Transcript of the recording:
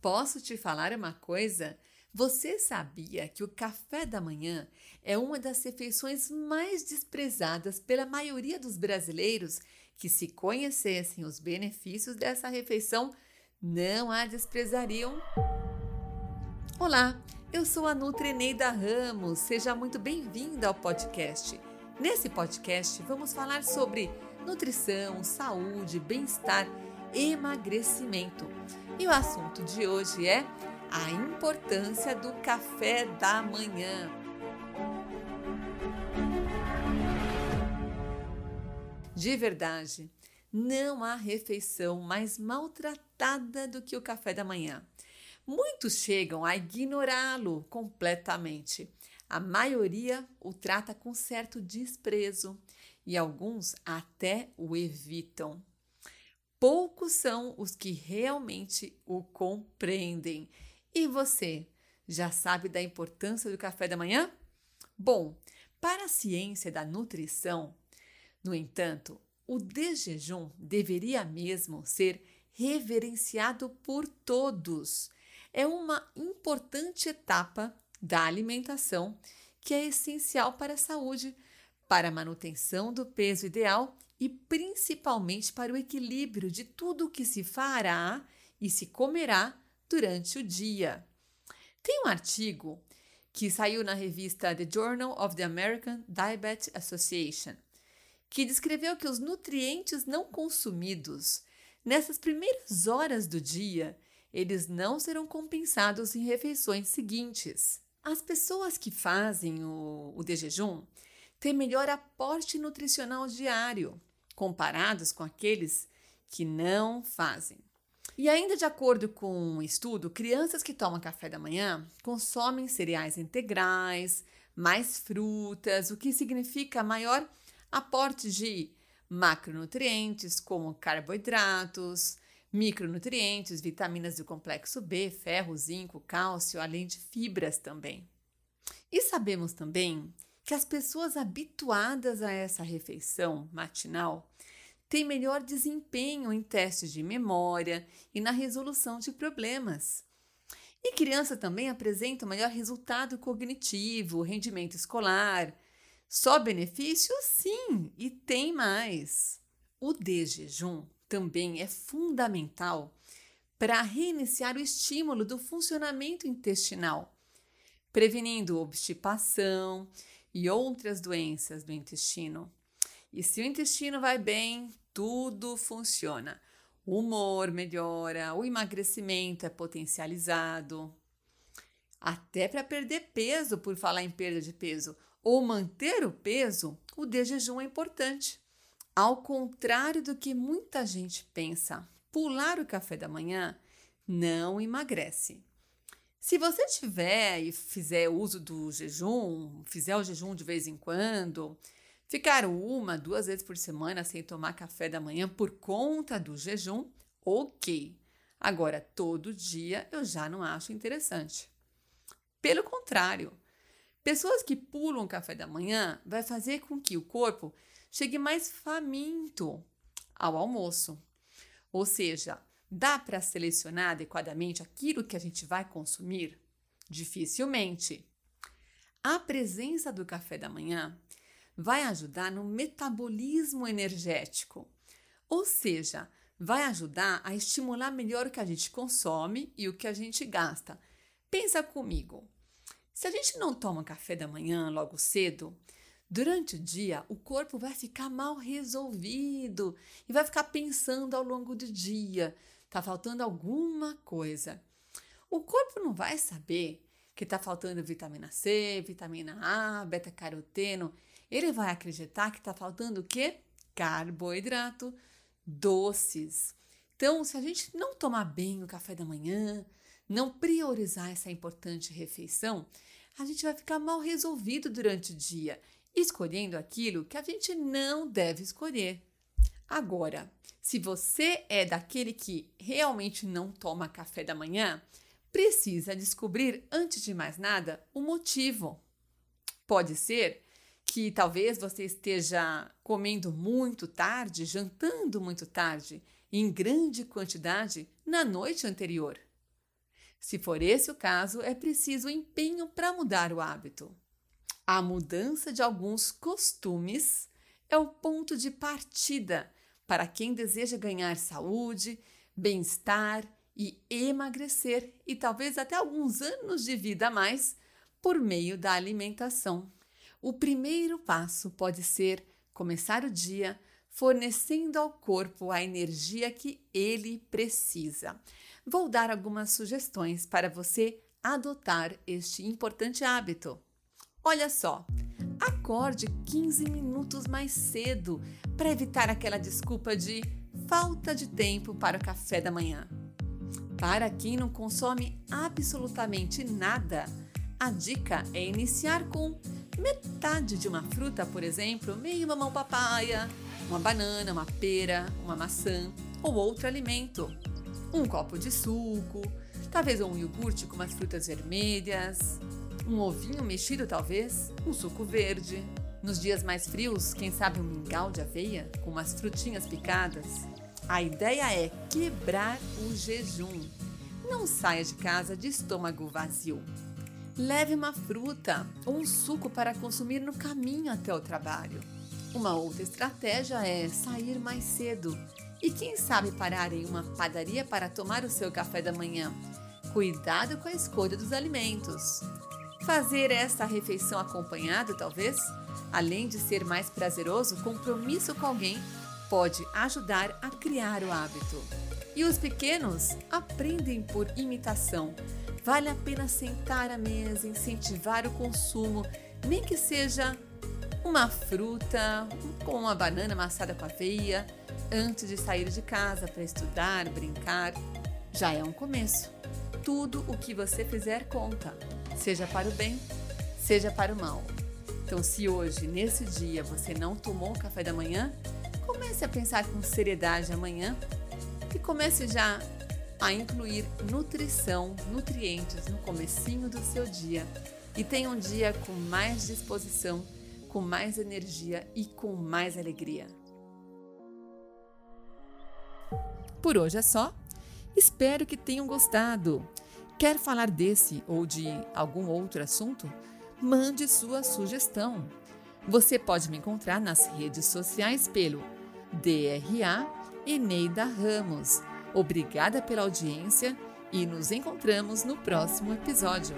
Posso te falar uma coisa? Você sabia que o café da manhã é uma das refeições mais desprezadas pela maioria dos brasileiros que, se conhecessem os benefícios dessa refeição, não a desprezariam? Olá, eu sou a Nutrineida Ramos, seja muito bem-vinda ao podcast. Nesse podcast, vamos falar sobre nutrição, saúde, bem-estar, emagrecimento. E o assunto de hoje é a importância do café da manhã. De verdade, não há refeição mais maltratada do que o café da manhã. Muitos chegam a ignorá-lo completamente. A maioria o trata com certo desprezo e alguns até o evitam. Poucos são os que realmente o compreendem. E você, já sabe da importância do café da manhã? Bom, para a ciência da nutrição, no entanto, o desjejum deveria mesmo ser reverenciado por todos. É uma importante etapa da alimentação que é essencial para a saúde, para a manutenção do peso ideal e principalmente para o equilíbrio de tudo o que se fará e se comerá durante o dia. Tem um artigo que saiu na revista The Journal of the American Diabetes Association, que descreveu que os nutrientes não consumidos nessas primeiras horas do dia, eles não serão compensados em refeições seguintes. As pessoas que fazem o, o de jejum têm melhor aporte nutricional diário, comparados com aqueles que não fazem. E ainda de acordo com um estudo, crianças que tomam café da manhã consomem cereais integrais, mais frutas, o que significa maior aporte de macronutrientes como carboidratos, micronutrientes, vitaminas do complexo B, ferro, zinco, cálcio, além de fibras também. E sabemos também que as pessoas habituadas a essa refeição matinal têm melhor desempenho em testes de memória e na resolução de problemas. E criança também apresenta melhor resultado cognitivo, rendimento escolar. Só benefícios? Sim, e tem mais. O de jejum também é fundamental para reiniciar o estímulo do funcionamento intestinal, prevenindo obstipação e outras doenças do intestino. E se o intestino vai bem, tudo funciona. O humor melhora, o emagrecimento é potencializado. Até para perder peso, por falar em perda de peso, ou manter o peso, o de jejum é importante. Ao contrário do que muita gente pensa, pular o café da manhã não emagrece. Se você tiver e fizer uso do jejum, fizer o jejum de vez em quando, ficar uma, duas vezes por semana sem tomar café da manhã por conta do jejum, ok. Agora, todo dia eu já não acho interessante. Pelo contrário, pessoas que pulam o café da manhã vai fazer com que o corpo chegue mais faminto ao almoço. Ou seja, Dá para selecionar adequadamente aquilo que a gente vai consumir? Dificilmente. A presença do café da manhã vai ajudar no metabolismo energético, ou seja, vai ajudar a estimular melhor o que a gente consome e o que a gente gasta. Pensa comigo. Se a gente não toma café da manhã logo cedo, Durante o dia, o corpo vai ficar mal resolvido e vai ficar pensando ao longo do dia: está faltando alguma coisa. O corpo não vai saber que está faltando vitamina C, vitamina A, beta-caroteno. Ele vai acreditar que está faltando o quê? Carboidrato, doces. Então, se a gente não tomar bem o café da manhã, não priorizar essa importante refeição, a gente vai ficar mal resolvido durante o dia, escolhendo aquilo que a gente não deve escolher. Agora, se você é daquele que realmente não toma café da manhã, precisa descobrir, antes de mais nada, o motivo. Pode ser que talvez você esteja comendo muito tarde, jantando muito tarde, em grande quantidade, na noite anterior. Se for esse o caso, é preciso empenho para mudar o hábito. A mudança de alguns costumes é o ponto de partida para quem deseja ganhar saúde, bem-estar e emagrecer e talvez até alguns anos de vida a mais por meio da alimentação. O primeiro passo pode ser começar o dia fornecendo ao corpo a energia que ele precisa. Vou dar algumas sugestões para você adotar este importante hábito. Olha só, acorde 15 minutos mais cedo para evitar aquela desculpa de falta de tempo para o café da manhã. Para quem não consome absolutamente nada, a dica é iniciar com metade de uma fruta, por exemplo, meio mamão papaya, uma banana, uma pera, uma maçã ou outro alimento. Um copo de suco, talvez um iogurte com umas frutas vermelhas, um ovinho mexido talvez, um suco verde. Nos dias mais frios, quem sabe um mingau de aveia com umas frutinhas picadas. A ideia é quebrar o jejum. Não saia de casa de estômago vazio. Leve uma fruta ou um suco para consumir no caminho até o trabalho. Uma outra estratégia é sair mais cedo e quem sabe parar em uma padaria para tomar o seu café da manhã. Cuidado com a escolha dos alimentos. Fazer essa refeição acompanhado, talvez, além de ser mais prazeroso, compromisso com alguém pode ajudar a criar o hábito. E os pequenos aprendem por imitação. Vale a pena sentar à mesa, incentivar o consumo, nem que seja uma fruta com uma banana amassada com aveia, antes de sair de casa para estudar, brincar. Já é um começo. Tudo o que você fizer conta, seja para o bem, seja para o mal. Então, se hoje, nesse dia, você não tomou o café da manhã, comece a pensar com seriedade amanhã e comece já a incluir nutrição, nutrientes no comecinho do seu dia e tenha um dia com mais disposição, com mais energia e com mais alegria. Por hoje é só. Espero que tenham gostado. Quer falar desse ou de algum outro assunto? Mande sua sugestão. Você pode me encontrar nas redes sociais pelo DRA Eneida Ramos. Obrigada pela audiência e nos encontramos no próximo episódio.